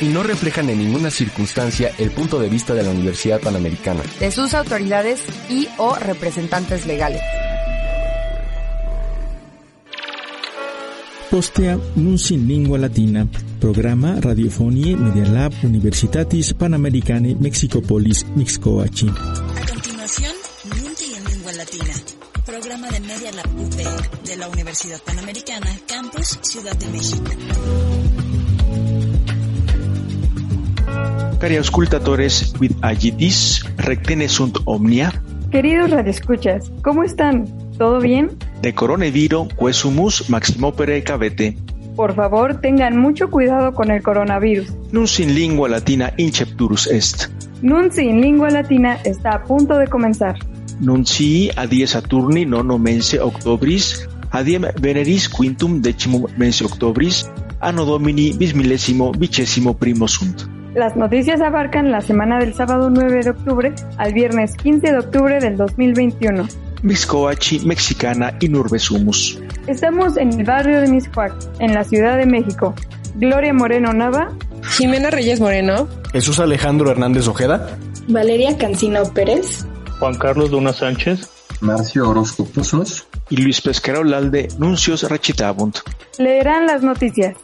Y no reflejan en ninguna circunstancia el punto de vista de la Universidad Panamericana. De sus autoridades y o representantes legales. Postea Nunci Lingua Latina, programa Radiofonie Media Lab Universitatis Panamericane Mexicopolis Mixcoachi. A continuación, Nunci en Lingua Latina, programa de Media Lab UP de la Universidad Panamericana, Campus Ciudad de México. Cari auscultatores with agitis, rectene sunt omnia, Queridos radioescuchas, ¿cómo están? ¿Todo bien? de coronavirus quesumus maximopere cavete, Por favor, tengan mucho cuidado con el coronavirus. nun sin lingua latina incepturus est, Nunci in Lingua Latina está a punto de comenzar. nun si adie Saturni nono mense octobris, adiem veneris quintum decimum mense octobris, anno domini bismillesimo vicesimo primo sunt. Las noticias abarcan la semana del sábado 9 de octubre al viernes 15 de octubre del 2021. Mixcoachi mexicana in urbe sumus. Estamos en el barrio de Miscuac, en la Ciudad de México. Gloria Moreno Nava, Jimena Reyes Moreno, Jesús Alejandro Hernández Ojeda, Valeria Cancino Pérez, Juan Carlos Duna Sánchez, Marcio Orozco Pozos, y Luis Pesquera Olalde nuncios recitabunt. leerán las noticias.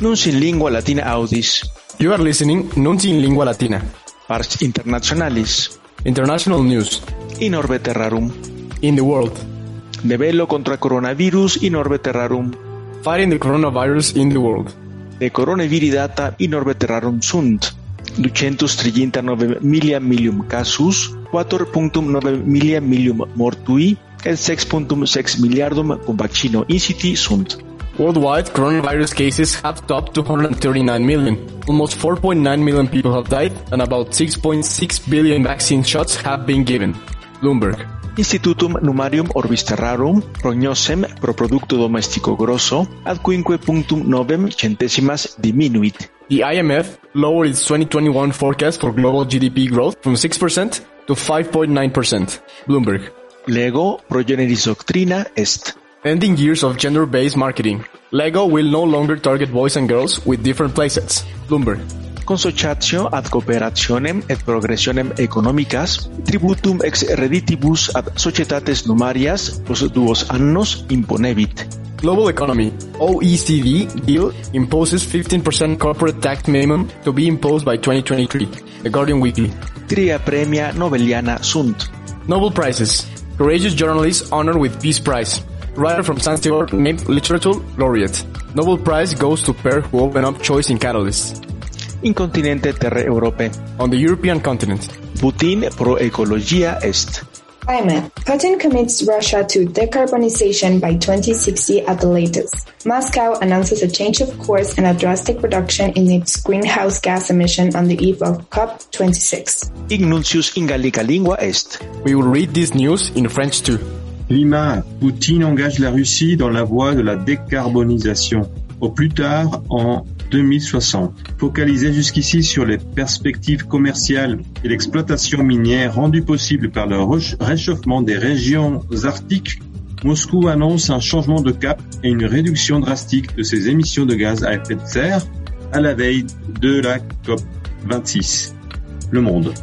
Nun sin lingua latina audis, You are listening Nunci in Lingua Latina. pars internationalis, International News. in orbe terrarum, In the world. de contra coronavirus in orbe terrarum, Fighting the coronavirus in the world. de coronaviri data in orbe terrarum sunt. 239 milia milium casus, 4.9 milia milium mortui, et 6.6 miliardum cum vaccino inciti sunt. Worldwide, coronavirus cases have topped 239 million. Almost 4.9 million people have died, and about 6.6 billion vaccine shots have been given. Bloomberg. Institutum numarium orbis terrarum prognosem pro producto domestico grosso ad quinque punctum novem centesimas diminuit. The IMF lowered its 2021 forecast for global GDP growth from 6% to 5.9%. Bloomberg. Lego pro generis doctrina est. Ending years of gender-based marketing. Lego will no longer target boys and girls with different playsets. Bloomberg. Consociatio ad cooperationem et progressionem economicas tributum ex redditibus ad societates numarias post duos annos imponebit. Global economy. OECD deal imposes 15% corporate tax minimum to be imposed by 2023. The Guardian Weekly. Tria premia Nobeliana sunt. Nobel Prizes. Courageous journalist honored with Peace Prize. Writer from Zanzibar named Literature Laureate. Nobel Prize goes to pair who open up choice in catalysts. Incontinente terre Europe. On the European continent. Putin pro ecologia est. Climate. Putin commits Russia to decarbonization by 2060 at the latest. Moscow announces a change of course and a drastic reduction in its greenhouse gas emission on the eve of COP26. Ignuncius in Gallica lingua est. We will read this news in French too. Climat. Poutine engage la Russie dans la voie de la décarbonisation. Au plus tard en 2060. Focalisé jusqu'ici sur les perspectives commerciales et l'exploitation minière rendue possible par le réchauffement des régions arctiques, Moscou annonce un changement de cap et une réduction drastique de ses émissions de gaz à effet de serre à la veille de la COP 26. Le monde.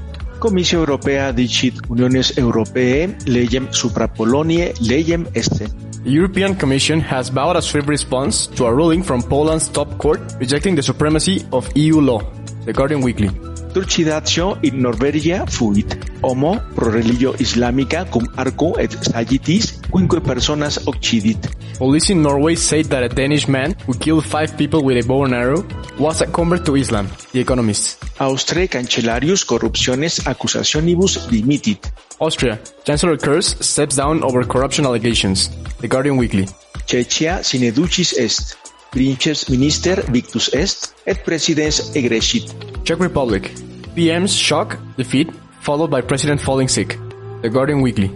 Comissio Europea dicit Uniones Europae legem supra Polonie legem esse. The European Commission has vowed a swift response to a ruling from Poland's top court rejecting the supremacy of EU law. The Guardian Weekly. In Norvegia fuit. Homo pro religio islamica cum arco et sagittis quinque personas occidit. Police in Norway said that a Danish man who killed five people with a bow and arrow was a convert to Islam. The Economist. Austre cancellarius corruptiones accusationibus dimitit. Austria. Chancellor Kurz steps down over corruption allegations. The Guardian Weekly. Czechia sine ducis est. Princes minister victus est et presidens egresit. Czech Republic. PM's shock, defeat, followed by President falling sick. The Guardian Weekly.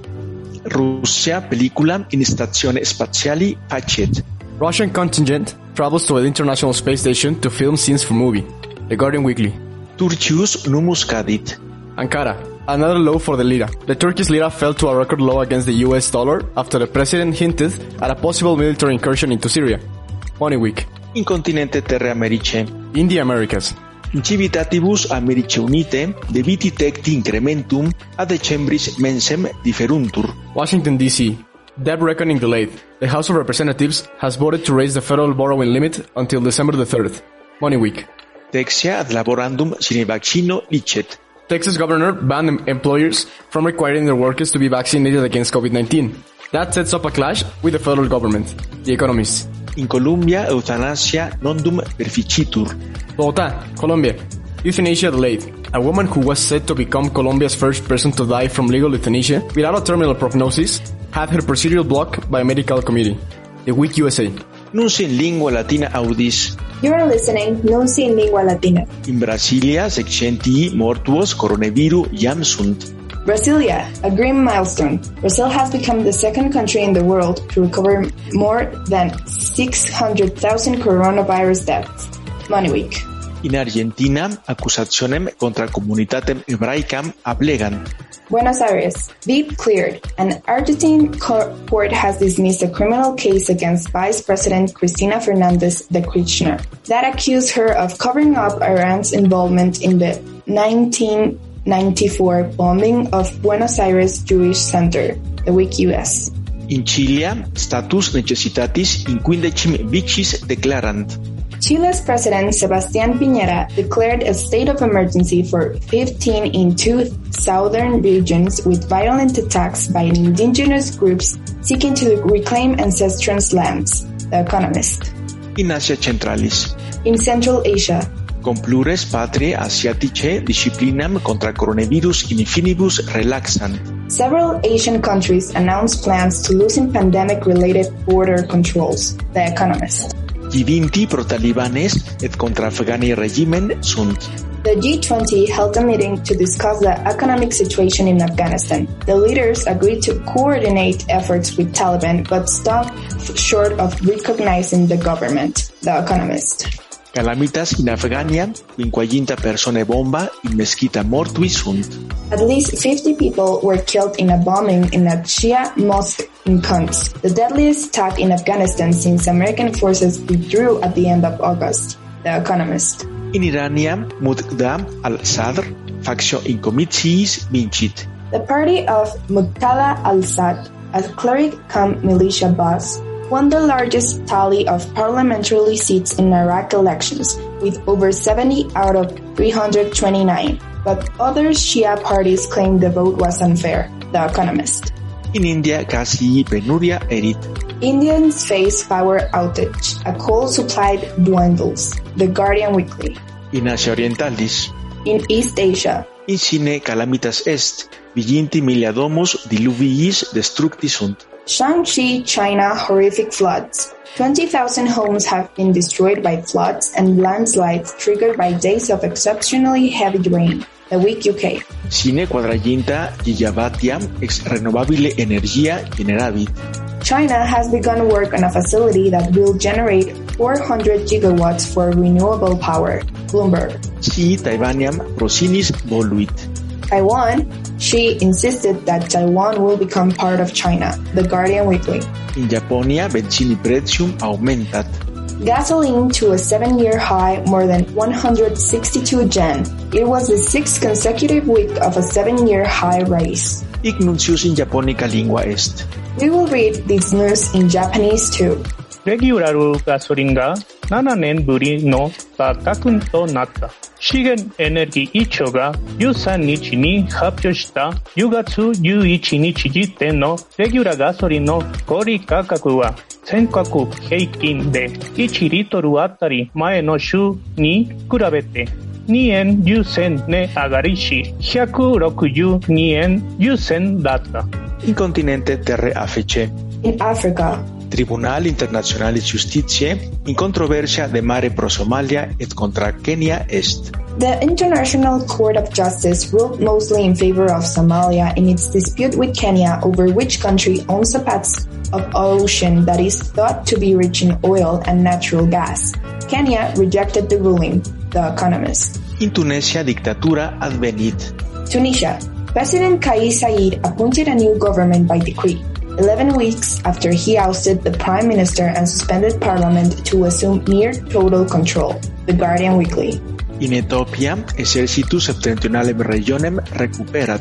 Russia película in stazione spaziali Pachet. Russian contingent travels to the International Space Station to film scenes for movie. The Guardian Weekly. Turcius numus cadit. Ankara. Another low for the lira. The Turkish lira fell to a record low against the US dollar after the president hinted at a possible military incursion into Syria. Money Week. In continente terre Americe. India Americas. Civitatibus Americe Unite debiti tecti incrementum ad decembris mensem differuntur. Washington, D.C. Debt reckoning delayed. The House of Representatives has voted to raise the federal borrowing limit until December the 3rd. Money Week. Texia ad laborandum sine vaccino licet. Texas governor banned employers from requiring their workers to be vaccinated against COVID-19. That sets up a clash with the federal government. The Economist. In Colombia eutanasia nondum perficitur. Bogotá, Colombia. Euthanasia delayed. A woman who was said to become Colombia's first person to die from legal euthanasia without a terminal prognosis had her procedure blocked by a medical committee. The Week USA. Nunci in lingua latina audis. You are listening Nunci in Lingua Latina. In Brasilia sexcentii mortuos coronavirus jam sunt. Brasilia, a grim milestone. Brazil has become the second country in the world to recover more than 600,000 coronavirus deaths. Money Week. In Argentina, accusationem contra communitatem hebraicam ablegant. Buenos Aires, deep cleared. An Argentine court has dismissed a criminal case against Vice President Cristina Fernandez de Kirchner that accused her of covering up Iran's involvement in the 1994 bombing of Buenos Aires Jewish Center, the week US. In Chile, status necessitatis in quindecim vicis declarant. Chile's President Sebastián Piñera declared a state of emergency for 15 in two southern regions with violent attacks by indigenous groups seeking to reclaim ancestral lands, The Economist. In Asia Centralis. In Central Asia. Con plures patriae asiatice disciplinam contra coronavirus in finibus relaxant. Several Asian countries announced plans to loosen pandemic-related border controls, The Economist. G20 pro talibanes et contra Afghani regimen sunt. The G20 held a meeting to discuss the economic situation in Afghanistan. The leaders agreed to coordinate efforts with Taliban but stopped short of recognizing the government, The Economist. Calamitas in Afghania, persone bomba in mesquita mortui sunt. At least 50 people were killed in a bombing in a Shia mosque in Kunduz, the deadliest attack in Afghanistan since American forces withdrew at the end of August, The Economist. In Irania, Muqtada al-Sadr, factio in comitiis vincit. The party of Muqtada al-Sadr, a cleric-cum militia boss, won the largest tally of parliamentary seats in Iraq elections, with over 70 out of 329. But other Shia parties claimed the vote was unfair, The Economist. In India, casi penuria erit. Indians face power outage. A coal supply dwindles. The Guardian Weekly. In Asia Orientalis. In East Asia. In sine calamitas est. Viginti miliadomus diluviis destructi sunt. Shanxi, China, horrific floods. 20,000 homes have been destroyed by floods and landslides triggered by days of exceptionally heavy rain. The Week UK. Sine quadraginta gigavatia ex renovabile energia generavit. China has begun work on a facility that will generate 400 gigawatts for renewable power. Bloomberg. Si Taiwaniam prosinis voluit. Taiwan, she insisted that Taiwan will become part of China, The Guardian Weekly. In Japonia, benzini prezium aumentat. Gasoline to a seven-year high, more than 162 yen. It was the sixth consecutive week of a seven-year high rise. Ignuncius in Japonica lingua est. We will read these news in Japanese too. Regularu gasolinga 7年ぶりの価格となった。資源エネルギー庁が13日に発表した10月11日時点のレギュラーガソリンの小売価格は全国平均で1リットルあたり前の週に比べて2円10銭値上がりし、162円10銭だった。In continente terre Africe. In Africa. Tribunal Internationalis Justitiae in controversia de mare pro Somalia et contra est. The International Court of Justice ruled mostly in favor of Somalia in its dispute with Kenya over which country owns the patch of ocean that is thought to be rich in oil and natural gas. Kenya rejected the ruling, The Economist. In Tunisia, dictatura advenit. Tunisia. President Kais Saied appointed a new government by decree, 11 weeks after he ousted the prime minister and suspended parliament to assume near total control. The Guardian Weekly. In Ethiopia, exercitus septentrionalem regionem recuperat.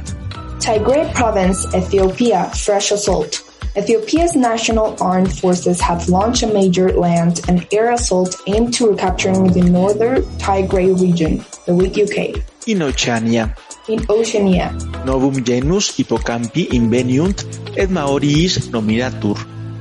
Tigray province, Ethiopia, fresh assault. Ethiopia's national armed forces have launched a major land and air assault aimed to recapturing the northern Tigray region, the weak UK. In Oceania, In Oceania, novum genus hippocampi inveniunt et Maoriis nominatur.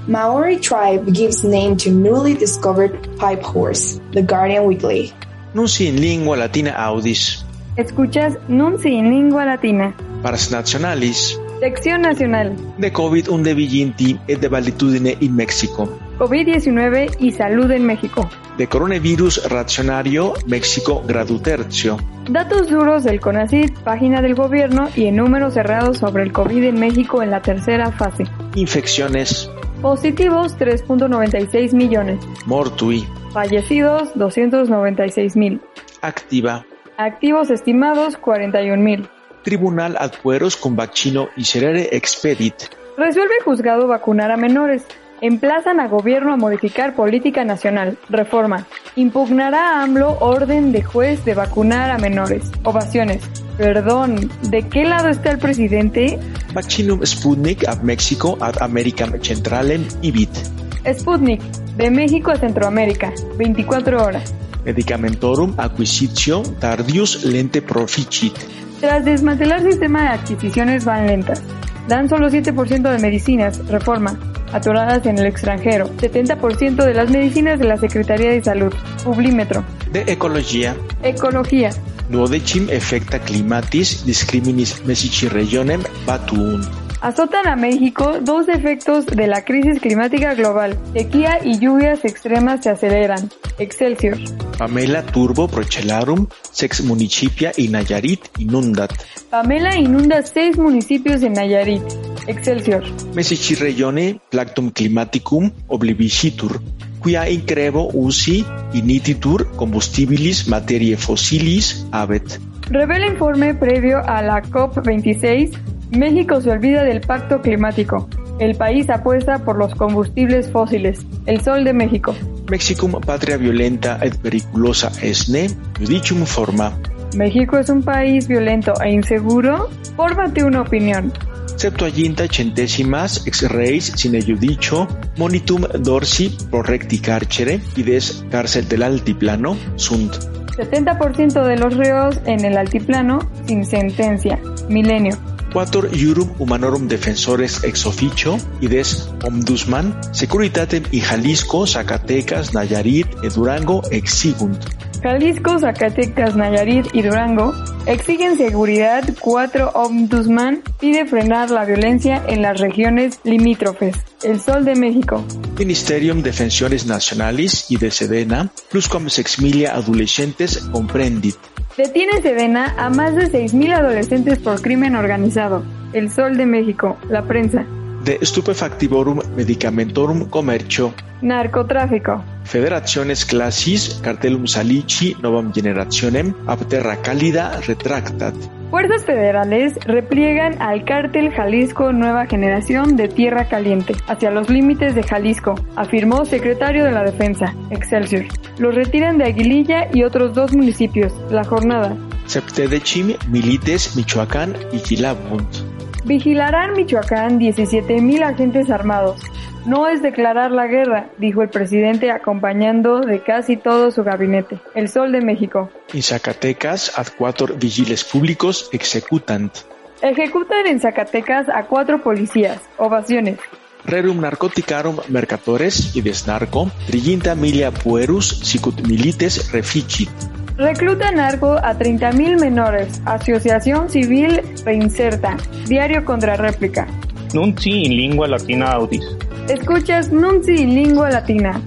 Maori tribe gives name to newly discovered pipe horse, The Guardian Weekly. Nunci in lingua latina audis. Escuchas Nunci in lingua latina. Pars nationalis. Sección nacional. De COVID un deviginti et de valitudine in Mexico. COVID-19 y salud en México. De coronavirus racionario México gradu tercio. Datos duros del CONACYT, página del gobierno y en números cerrados sobre el COVID en México en la tercera fase. Infecciones. Positivos 3.96 millones. Mortui. Fallecidos 296 mil. Activa. Activos estimados 41 mil. Tribunal ad pueros cum vaccino iserere expedit. Resuelve juzgado vacunar a menores. Emplazan a gobierno a modificar política nacional. Reforma. Impugnará a AMLO orden de juez de vacunar a menores. Ovaciones. Perdón, ¿de qué lado está el presidente? Vaccinum Sputnik ab Mexico ad Americam Centralem ibit. Sputnik, de México a Centroamérica, 24 horas. Medicamentorum acquisitio tardius lente proficit. Tras desmantelar sistema de adquisiciones van lentas. Dan solo 7% de medicinas, reforma, atoradas en el extranjero. 70% de las medicinas de la Secretaría de Salud. Publímetro. De ecología. Ecología. Duodecim effecta climatis discriminis mesici regionem batuunt. Azotan a México dos efectos de la crisis climática global. Sequía y lluvias extremas se aceleran. Excelsior. Pamela turbo procellarum sex municipia in Nayarit inundat. Pamela inunda seis municipios en Nayarit. Excelsior. Mesici regione plactum climaticum oblivicitur, quia increvo usi inititur combustibilis materie fossilis habet. Revela informe previo a la COP26. México se olvida del pacto climático. El país apuesta por los combustibles fósiles. El Sol de México. Mexicum patria violenta et periculosa esne, judicium forma. ¿México es un país violento e inseguro? Fórmate una opinión. Septuaginta centésimas ex reis sine judicio monitum dorsi prorecti carcere ides cárcel del altiplano sunt. 70% de los reos en el altiplano sin sentencia. Milenio. Quator iurum humanorum defensores ex officio ides ombudsman securitatem y Jalisco, Zacatecas, Nayarit Durango exigunt. Jalisco, Zacatecas, Nayarit y Durango exigen seguridad. Cuatro Ombudsman pide frenar la violencia en las regiones limítrofes. El Sol de México. Ministerium Defensores Nacionalis y de Sedena, plusquam sexmilia adolescentes comprendit. Detiene Sedena a más de 6.000 adolescentes por crimen organizado. El Sol de México. La prensa. De stupefactivorum medicamentorum commercio. Narcotráfico. Federaciones classis cartelum salici novam generationem apterra cálida retractat. Fuerzas federales repliegan al cártel Jalisco Nueva Generación de Tierra Caliente hacia los límites de Jalisco, afirmó secretario de la Defensa, Excelsior. Los retiran de Aguililla y otros dos municipios. La jornada. Septedecim milites Michoacán y Gilabunt. Vigilarán Michoacán 17.000 agentes armados. No es declarar la guerra, dijo el presidente acompañando de casi todo su gabinete. El Sol de México. In Zacatecas ad quator vigiles públicos executant. Ejecutan en Zacatecas a cuatro policías. Ovaciones. Rerum narcoticarum mercatores y desnarco, triginta milia puerus sicut milites reficit. Recluta narco a 30.000 menores. Asociación Civil Reinserta. Diario contra réplica. Nunci in lingua latina audis. Escuchas Nunci in lingua latina.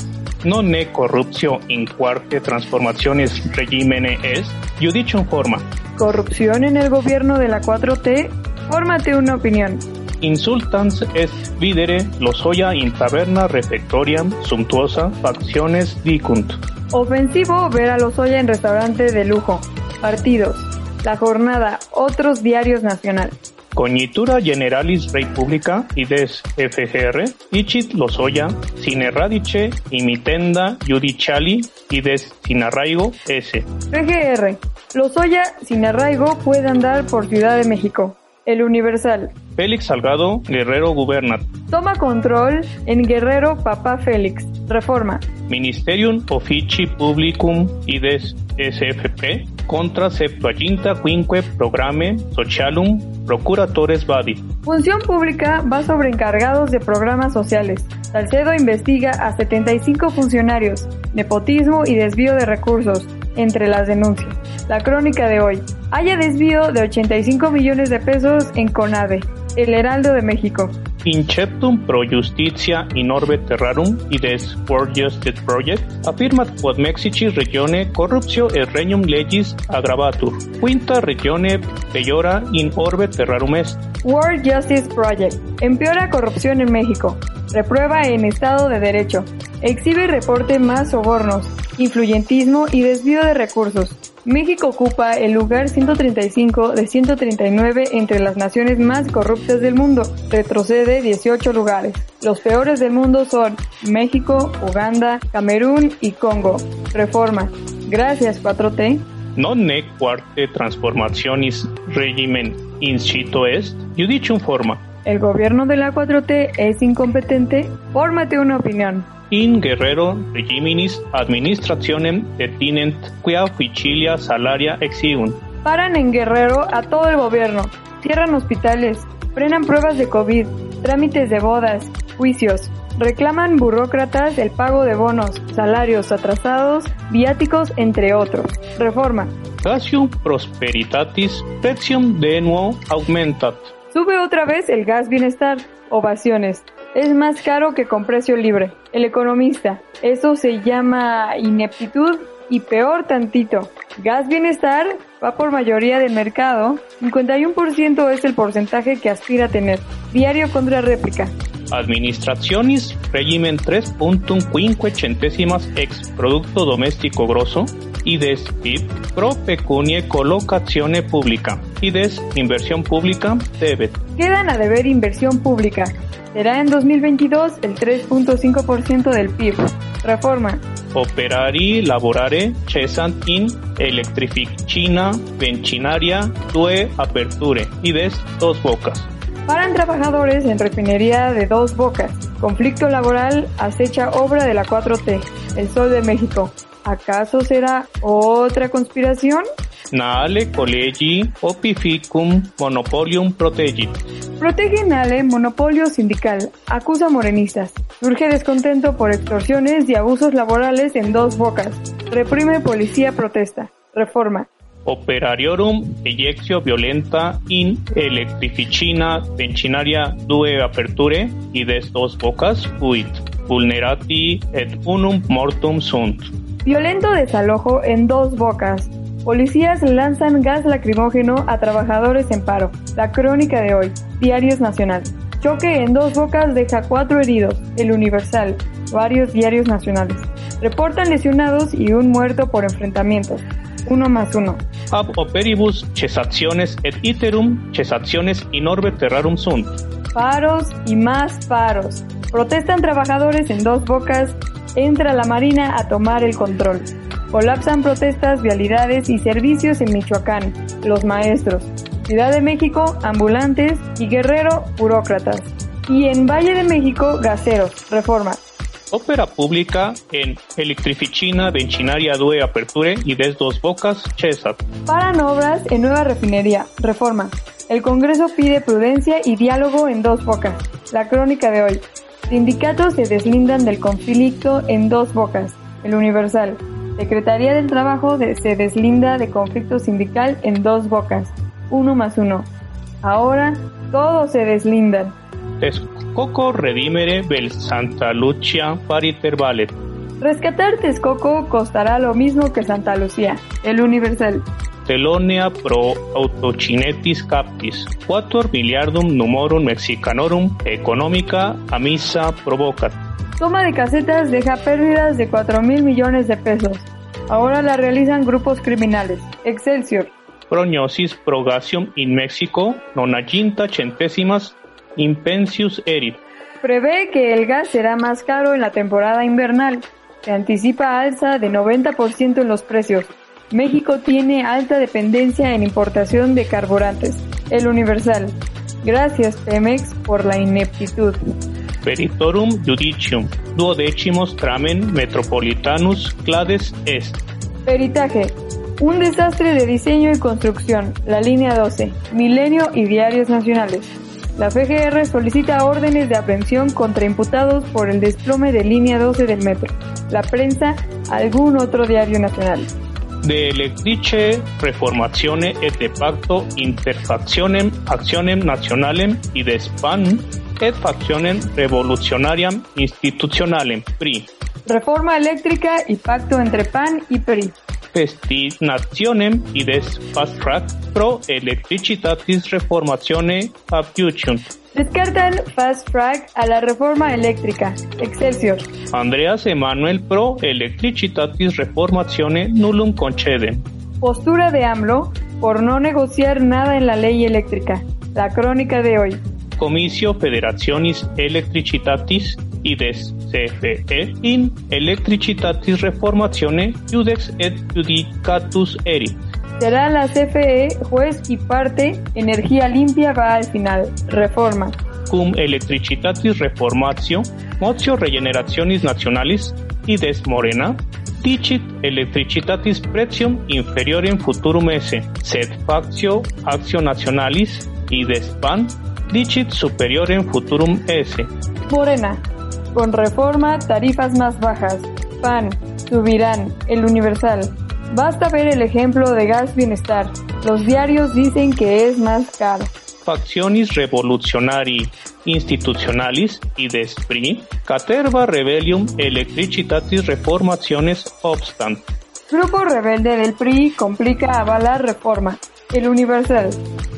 Non ne corruptio in quarte transformaciones regimene est? Judichum forma. Corrupción en el gobierno de la 4T. Fórmate una opinión. Insultans est videre losoya in taberna refectoriam sumptuosa facciones dicunt. Ofensivo ver a Lozoya en restaurante de lujo. Partidos. La jornada. Otros diarios nacional. Cognitura Generalis Republica ides FGR, Ichit Lozoya, sine radice imitenda judiciali ides sin arraigo S. PGR. Lozoya sin arraigo puede andar por Ciudad de México. El Universal. Félix Salgado, Guerrero Gubernat. Toma control en Guerrero Papá Félix. Reforma. Ministerium Offici Publicum ides SFP contra Septuaginta Quinque Programe Socialum Procuratores Badi. Función pública va sobre encargados de programas sociales. Salcedo investiga a 75 funcionarios, nepotismo y desvío de recursos, entre las denuncias. La crónica de hoy. Haya desvío de 85 millones de pesos en CONADE, el Heraldo de México. Inceptum pro justitia in orbe terrarum ides World Justice Project affirmat quod Mexici regione corruptio et regnum legis aggravatur. Quinta regione peyora in orbe terrarum est. World Justice Project. Empeora corrupción en México. Reprueba en Estado de Derecho. Exhibe reporte más sobornos, influyentismo y desvío de recursos. México ocupa el lugar 135 de 139 entre las naciones más corruptas del mundo. Retrocede 18 lugares. Los peores del mundo son México, Uganda, Camerún y Congo. Reforma. Gracias 4T. Non ne quarte transformationis regimen incito est, judicium forma. El gobierno de la 4T es incompetente. Fórmate una opinión. In Guerrero regiminis administrationem detinent quia officilia salaria exiunt. Paran en Guerrero a todo el gobierno. Cierran hospitales. Frenan pruebas de COVID. Trámites de bodas. Juicios. Reclaman burócratas el pago de bonos, salarios atrasados, viáticos, entre otros. Reforma. Gasium prosperitatis pretium de nuevo aumentat. Sube otra vez el gas bienestar. Ovaciones. Es más caro que con precio libre. El economista. Eso se llama ineptitud y peor tantito. Gas bienestar va por mayoría del mercado. 51% es el porcentaje que aspira a tener. Diario contra réplica. Administraciones regimen 3.5 centésimas ex producto doméstico grosso y des PIB pro pecunie colocazione pública y des inversión pública debet. Quedan a deber inversión pública. Será en 2022 el 3.5% del PIB. Reforma. Operari laborare cesant in electrificina vencinaria due aperture y des dos bocas. Paran trabajadores en refinería de dos bocas. Conflicto laboral acecha obra de la 4T. El Sol de México. ¿Acaso será otra conspiración? Nale collegi opificum monopolium protegit. Protege Nale monopolio sindical. Acusa morenistas. Surge descontento por extorsiones y abusos laborales en dos bocas. Reprime policía protesta. Reforma. Operariorum ejectio violenta in electrificina vencinaria due aperture y des dos bocas fuit. Vulnerati et unum mortum sunt. Violento desalojo en dos bocas. Policías lanzan gas lacrimógeno a trabajadores en paro. La crónica de hoy. Diarios Nacional. Choque en dos bocas deja cuatro heridos. El Universal. Varios diarios nacionales. Reportan lesionados y un muerto por enfrentamientos. Uno más uno. Ab operibus cesationes et iterum orbe terrarum sunt. Paros y más paros. Protestan trabajadores en dos bocas. Entra la Marina a tomar el control. Colapsan protestas, vialidades y servicios en Michoacán. Los maestros. Ciudad de México, ambulantes y Guerrero, burócratas. Y en Valle de México, gaseros. Reforma. Ópera pública en electrificina vencinaria due aperture y des dos bocas cesat. Paran obras en nueva refinería. Reforma. El Congreso pide prudencia y diálogo en dos bocas. La crónica de hoy. Sindicatos se deslindan del conflicto en dos bocas. El Universal. Secretaría del Trabajo de- se deslinda de conflicto sindical en dos bocas. Uno más uno. Ahora todos se deslindan. Texcoco redimere vel Santa Lucia pariter valet. Rescatar Texcoco costará lo mismo que Santa Lucía. El Universal. Telonia pro autocinetis captis, quator miliardum numorum mexicanorum económica amisa provocat. Toma de casetas deja pérdidas de 4 mil millones de pesos. Ahora la realizan grupos criminales. Excelsior. Prognosis progasium in Mexico nonaginta centésimas impensius erit. Prevé que el gas será más caro en la temporada invernal. Se anticipa alza de 90% en los precios. México tiene alta dependencia en importación de carburantes. El Universal. Gracias Pemex por la ineptitud. Peritorum judicium duodecimos tramen metropolitanus clades est. Peritaje. Un desastre de diseño y construcción. La línea 12. Milenio y diarios nacionales. La FGR solicita órdenes de aprehensión contra imputados por el desplome de línea 12 del metro. La prensa, algún otro diario nacional. De electrice reformazione et de pacto interfaccionem actionem nationalem y de span et faccionem revolutionariam institutionalem PRI. Reforma eléctrica y pacto entre PAN y PRI. Destinationem y des fast track pro electricitatis reformatione abduciunt. Descartan fast track a la reforma eléctrica. Excelsior. Andreas Emanuel pro electricitatis reformatione nullum concedem. Postura de AMLO por no negociar nada en la ley eléctrica. La crónica de hoy. Comicio Federationis Electricitatis y des CFE in Electricitatis Reformatione Judex et Judicatus Erit. Será la CFE juez y parte, energía limpia va al final. Reforma. Cum Electricitatis Reformatio, Motio Regenerationis Nationalis y des Morena, dicit Electricitatis Pretium inferiorem futurum esse, sed factio Actio Nationalis y des PAN dicit superiorem futurum esse. Morena. Con reforma, tarifas más bajas. PAN. Subirán. El Universal. Basta ver el ejemplo de Gas Bienestar. Los diarios dicen que es más caro. Faccionis revolutionari institutionalis y despri, caterva rebellium electricitatis reformaciones obstant. Grupo rebelde del PRI complica avalar reforma. El Universal.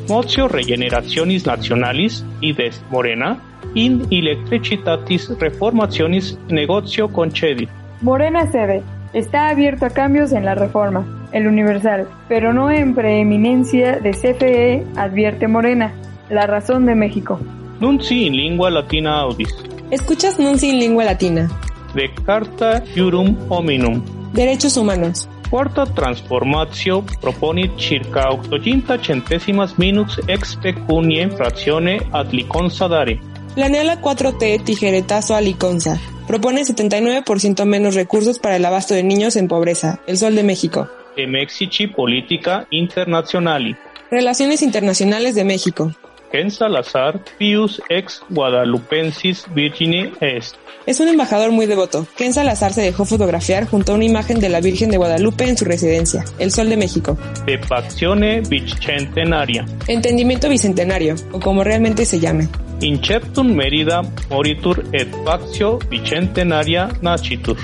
Motio regenerationis nationalis y des Morena in electricitatis reformationis negocio concedit. Morena cede. Está abierto a cambios en la reforma. El Universal. Pero no en preeminencia de CFE, advierte Morena. La razón de México. Nunci in lingua latina audis. Escuchas Nunci in lingua latina. De carta jurum hominum. Derechos humanos. Quarta transformatio proponit circa octoginta centesimas minutes ex pecunie fractione ad liconza dare. Planea la 4T tijeretazo a liconza. Propone 79% menos recursos para el abasto de niños en pobreza. El Sol de México. De Mexici Politica Internazionali. Relaciones Internacionales de México. Ken Salazar, Pius ex Guadalupensis Virginie Est. Es un embajador muy devoto. Ken Salazar se dejó fotografiar junto a una imagen de la Virgen de Guadalupe en su residencia, El Sol de México. De Faccione Bicentenaria. Entendimiento Bicentenario, o como realmente se llame. Inceptum Merida Moritur et Factio Bicentenaria Nascitur.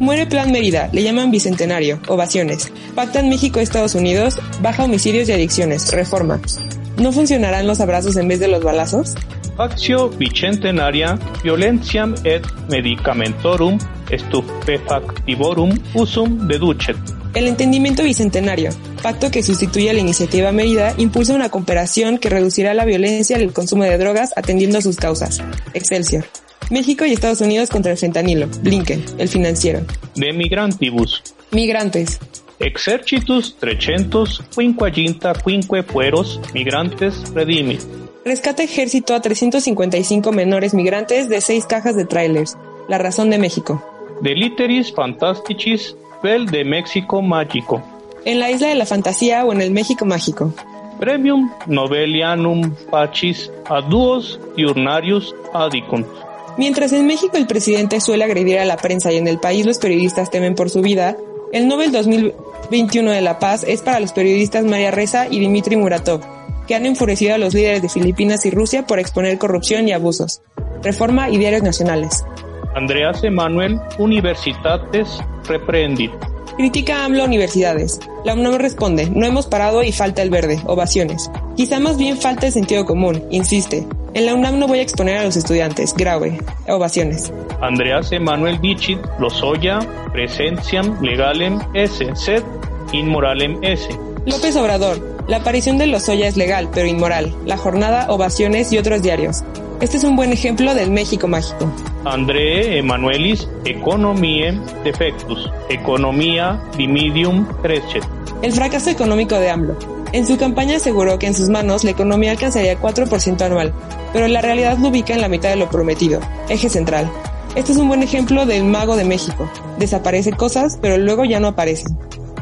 Muere Plan Mérida, le llaman Bicentenario, ovaciones. Pactan México Estados Unidos, baja homicidios y adicciones, reforma. ¿No funcionarán los abrazos en vez de los balazos? Factio Bicentenaria Violentiam et Medicamentorum Stupefactivorum Usum deducet. El entendimiento bicentenario, pacto que sustituye a la iniciativa Mérida, impulsa una cooperación que reducirá la violencia y el consumo de drogas atendiendo a sus causas. Excelsior. México y Estados Unidos contra el fentanilo. Blinken, el financiero. De Migrantibus. Migrantes. Exercitus 350 quinque pueros migrantes redimit. Rescata ejército a 355 menores migrantes de seis cajas de trailers. La razón de México. De literis fantasticis vel de México mágico. En la isla de la fantasía o en el México mágico. Premium Novelianum Pacis a duos diurnarius adicunt. Mientras en México el presidente suele agredir a la prensa y en el país los periodistas temen por su vida, el Nobel 2021 de la Paz es para los periodistas María Reza y Dimitri Muratov, que han enfurecido a los líderes de Filipinas y Rusia por exponer corrupción y abusos. Reforma y diarios nacionales. Andreas Emanuel, Universitates reprendit. Critica AMLO universidades. La UNAM responde, no hemos parado y falta el verde, ovaciones. Quizá más bien falta el sentido común, insiste. En la UNAM no voy a exponer a los estudiantes, grave, ovaciones. Andreas Emanuel dicit Lozoya, presenciam legalem S, sed inmoralem S. López Obrador, la aparición de Lozoya es legal, pero inmoral. La jornada, ovaciones y otros diarios. Este es un buen ejemplo del México mágico. André Emanuelis Economiae Defectus, Economía Dimidium Crescet. El fracaso económico de AMLO. En su campaña aseguró que en sus manos la economía alcanzaría 4% anual, pero la realidad lo ubica en la mitad de lo prometido, eje central. Este es un buen ejemplo del mago de México. Desaparece cosas, pero luego ya no aparecen.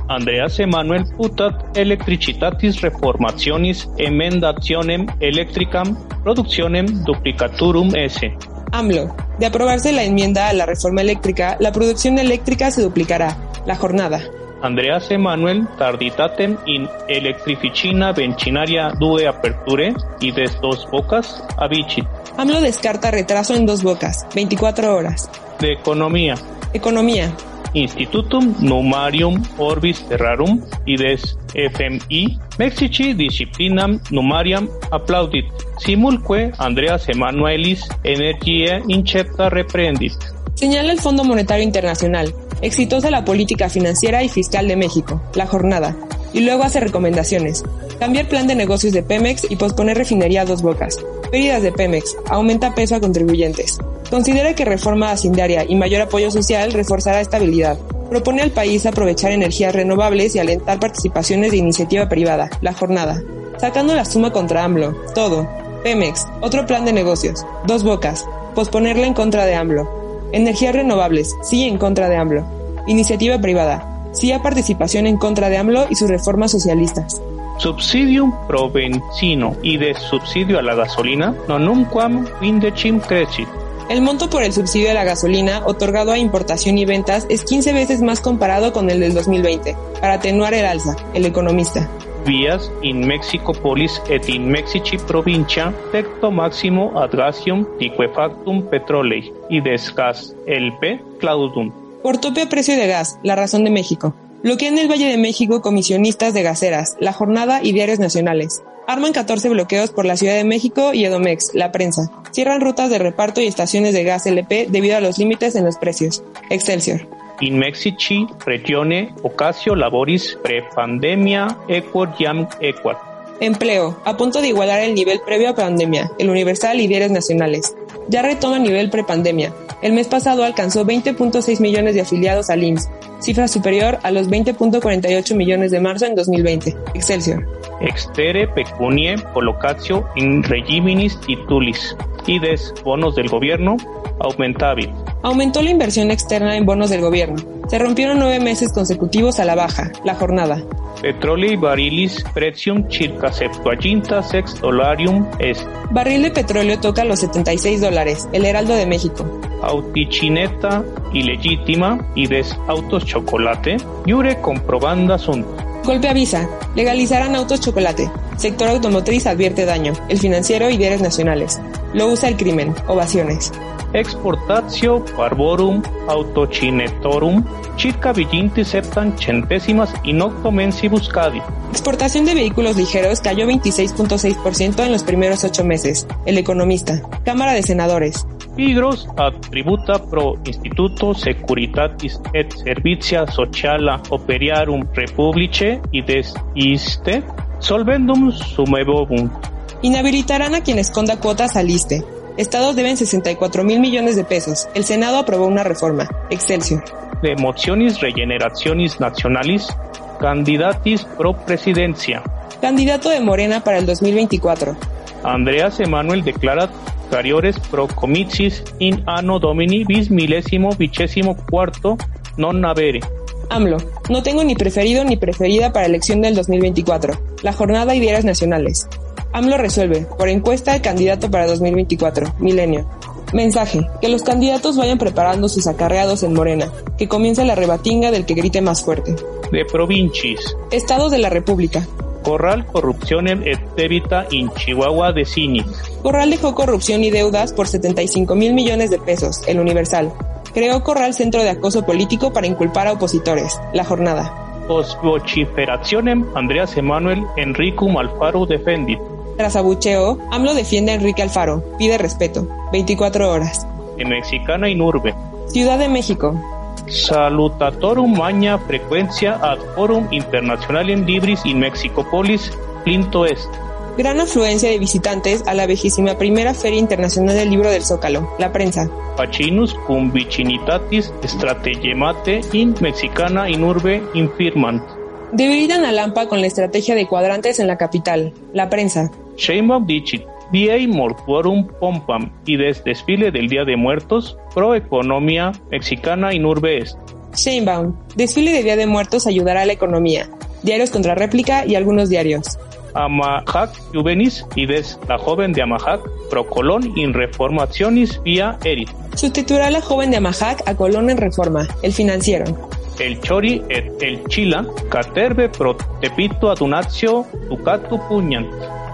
Andreas Emanuel putat electricitatis reformationis emendationem electricam productionem duplicaturum S. AMLO. De aprobarse la enmienda a la reforma eléctrica, la producción eléctrica se duplicará. La jornada. Andreas Emanuel tarditatem in electrificina vencinaria due aperture y des dos bocas avicit. AMLO descarta retraso en dos bocas, 24 horas. De economía. Economía. Institutum Numarium Orbis Terrarum ides FMI Mexici disciplinam numariam applaudit simulque Andreas Emanuelis energia incepta reprendit. Señala el Fondo Monetario Internacional, exitosa la política financiera y fiscal de México, la jornada, y luego hace recomendaciones. Cambiar plan de negocios de Pemex y posponer refinería a dos bocas. Pérdidas de Pemex, aumenta peso a contribuyentes. Considera que reforma hacendaria y mayor apoyo social reforzará estabilidad. Propone al país aprovechar energías renovables y alentar participaciones de iniciativa privada, la jornada. Sacando la suma contra AMLO, todo. Pemex, otro plan de negocios, dos bocas, posponerla en contra de AMLO. Energías renovables, sí en contra de AMLO. Iniciativa privada, sí a participación en contra de AMLO y sus reformas socialistas. Subsidium pro benzino y de subsidio a la gasolina nonumquam indecim crescit. El monto por el subsidio a la gasolina otorgado a importación y ventas es 15 veces más comparado con el del 2020, para atenuar el alza, el economista. Vías in Mexico polis et in Mexici provincia tecto máximo ad gasium liquefactum petrolei y des gas LP claudum. Por tope precio de gas, la razón de México. Bloquean el Valle de México comisionistas de gaseras, La Jornada y diarios nacionales. Arman 14 bloqueos por la Ciudad de México y Edomex, la prensa. Cierran rutas de reparto y estaciones de gas LP debido a los límites en los precios. Excelsior. In Mexici regione ocasio laboris pre-pandemia equor jam equat. Empleo, a punto de igualar el nivel previo a pandemia, el Universal y diarios nacionales. Ya retoma nivel prepandemia. El mes pasado alcanzó 20.6 millones de afiliados al IMSS, cifra superior a los 20.48 millones de marzo en 2020. Excelsior. Extere pecunie colocatio in regiminis titulis. Ides bonos del gobierno aumentavit. Aumentó la inversión externa en bonos del gobierno. Se rompieron nueve meses consecutivos a la baja, la jornada. Petrolei barilis precium circa septuaginta sex dolarium est. Barril de petróleo toca los 76 dólares, el Heraldo de México. Autichineta ilegítima y des autos chocolate, jure comprobanda sunt. Golpe avisa, legalizarán autos chocolate. Sector automotriz advierte daño, el financiero y diarios nacionales. Lo usa el crimen, ovaciones. Exportatio barborum autocinetorum circa septan centésimas in octo mensi buscadi. Exportación de vehículos ligeros cayó 26.6% en los primeros ocho meses. El economista. Cámara de Senadores. Pigros attributa pro Instituto Securitatis et Servitia Sociala Operiarum Republice ides iste solvendum sumebovum. Inhabilitarán a quien esconda cuotas al ISTE. Estados deben 64 mil millones de pesos. El Senado aprobó una reforma. Excelsior. De motionis regeneracionis nacionalis, candidatis pro presidencia. Candidato de Morena para el 2024. Andreas Emanuel declara pro comitis in anno domini bis milésimo vicésimo cuarto non avere. AMLO. No tengo ni preferido ni preferida para elección del 2024. La jornada y diarios nacionales. AMLO resuelve, por encuesta, candidato para 2024, Milenio. Mensaje, que los candidatos vayan preparando sus acarreados en Morena, que comience la rebatinga del que grite más fuerte. De provincis. Estados de la República. Corral corrupción et débita in Chihuahua de Cini. Corral dejó corrupción y deudas por 75 mil millones de pesos, el Universal. Creó Corral centro de acoso político para inculpar a opositores, la jornada. Post vociferacionem Andreas Emanuel Enricum Alfaro defendit. Tras abucheo, AMLO defiende a Enrique Alfaro, pide respeto. 24 horas. En Mexicana in Urbe. Ciudad de México. Salutatorum magna frecuencia ad forum internationalem libris in Mexicopolis, Plinto Est. Gran afluencia de visitantes a la vejísima primera Feria Internacional del Libro del Zócalo, la prensa. Facinus cum vicinitatis strategemate in Mexicana in Urbe infirmant. Debilitan a Lampa con la estrategia de cuadrantes en la capital, la prensa. Sheinbaum dicit, Diei mortuorum pompam y des desfile del Día de Muertos pro economía mexicana in urbe est. Sheinbaum, desfile de Día de Muertos ayudará a la economía. Diarios contra réplica y algunos diarios. Amahac Juvenis y des la joven de Amahac pro Colón in reformationis via erit. Sustituirá a la joven de Amahac a Colón en reforma, el financiero. El Chori et el Chila caterbe pro Tepito adunatio ducatu pugnant.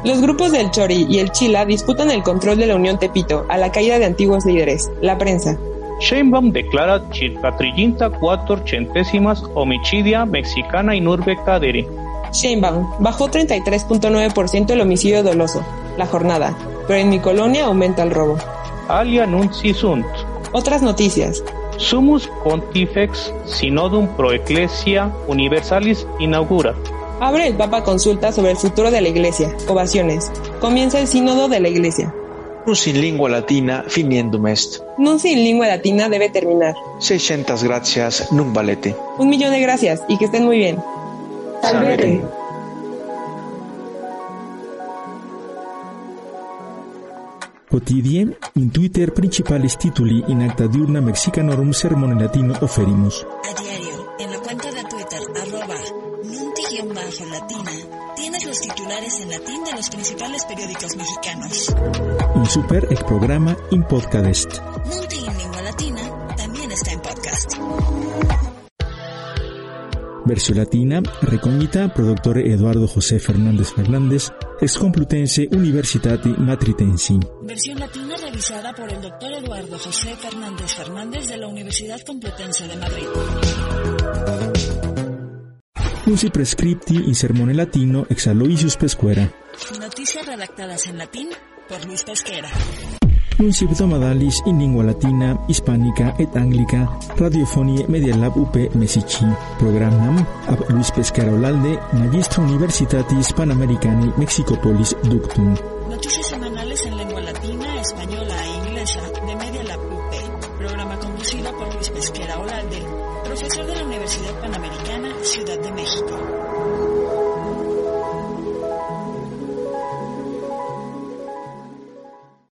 Los grupos del Chori y el Chila disputan el control de la Unión Tepito a la caída de antiguos líderes, la prensa. Sheinbaum declara circa trillinta cuatro centésimas homicidia mexicana urbe cadere. Sheinbaum bajó 33.9% el homicidio doloso, la jornada, pero en mi colonia aumenta el robo. Alia nunci sunt. Otras noticias. Sumus Pontifex Synodum Pro Ecclesia Universalis inaugura. Abre el Papa consulta sobre el futuro de la Iglesia. Ovaciones. Comienza el sínodo de la Iglesia. Nunci in lingua latina finiendum est. Nunci en lengua latina debe terminar. 600 gracias, nun valete. Un millón de gracias y que estén muy bien. Salvete. Quotidie, in Twitter principales tituli in acta diurna mexicanorum sermone latino oferimus. A diario, en la cuenta de Twitter, arroba nunti-latina, tienes los titulares en latín de los principales periódicos mexicanos. In super ec programa in podcast. Nunti en lengua latina también está en podcast. Versión latina, recognita, productore Eduardo José Fernández Fernández, ex Complutense Universitati Matritensi. Versión latina revisada por el doctor Eduardo José Fernández Fernández de la Universidad Complutense de Madrid. Nunci prescripti in sermone latino ex Aloysius Pescuera. Noticias redactadas en latín por Luis Pesquera. Nunci ptomadalis in lingua latina, hispánica et anglica, radiofonie Media Lab UP Mesici. Programam ab Luis Pescara Olalde, Magistro Universitatis Panamericani Mexicopolis Ductum.